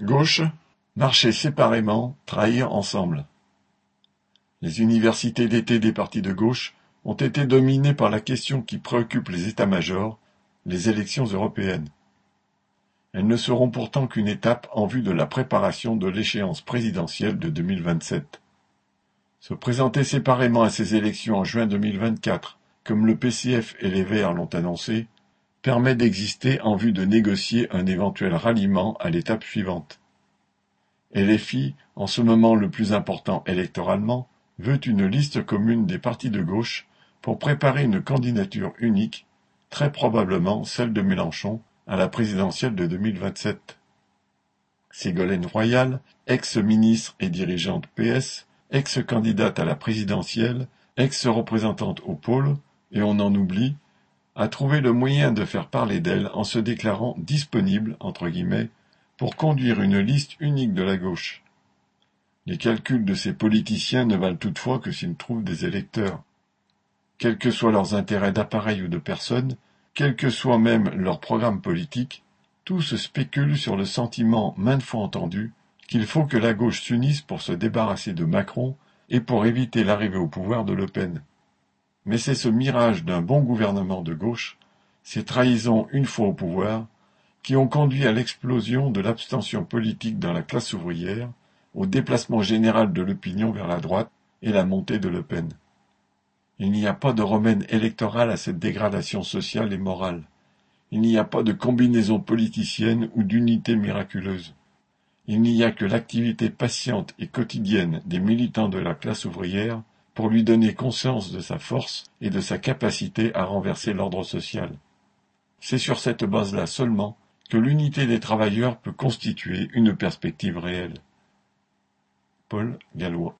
Gauche, marcher séparément, trahir ensemble. Les universités d'été des partis de gauche ont été dominées par la question qui préoccupe les états-majors, les élections européennes. Elles ne seront pourtant qu'une étape en vue de la préparation de l'échéance présidentielle de 2027. Se présenter séparément à ces élections en juin 2024, comme le PCF et les Verts l'ont annoncé, permet d'exister en vue de négocier un éventuel ralliement à l'étape suivante. LFI, en ce moment le plus important électoralement, veut une liste commune des partis de gauche pour préparer une candidature unique, très probablement celle de Mélenchon, à la présidentielle de 2027. Ségolène Royal, ex-ministre et dirigeante PS, ex-candidate à la présidentielle, ex-représentante au pôle, et on en oublie, a trouvé le moyen de faire parler d'elle en se déclarant disponible, entre guillemets, pour conduire une liste unique de la gauche. Les calculs de ces politiciens ne valent toutefois que s'ils trouvent des électeurs. Quels que soient leurs intérêts d'appareil ou de personne, quel que soit même leur programme politique, tout se spécule sur le sentiment maintes fois entendu qu'il faut que la gauche s'unisse pour se débarrasser de Macron et pour éviter l'arrivée au pouvoir de Le Pen. Mais c'est ce mirage d'un bon gouvernement de gauche, ces trahisons une fois au pouvoir, qui ont conduit à l'explosion de l'abstention politique dans la classe ouvrière, au déplacement général de l'opinion vers la droite et la montée de Le Pen. Il n'y a pas de remède électoral à cette dégradation sociale et morale. Il n'y a pas de combinaison politicienne ou d'unité miraculeuse. Il n'y a que l'activité patiente et quotidienne des militants de la classe ouvrière pour lui donner conscience de sa force et de sa capacité à renverser l'ordre social. C'est sur cette base-là seulement que l'unité des travailleurs peut constituer une perspective réelle. Paul Gallois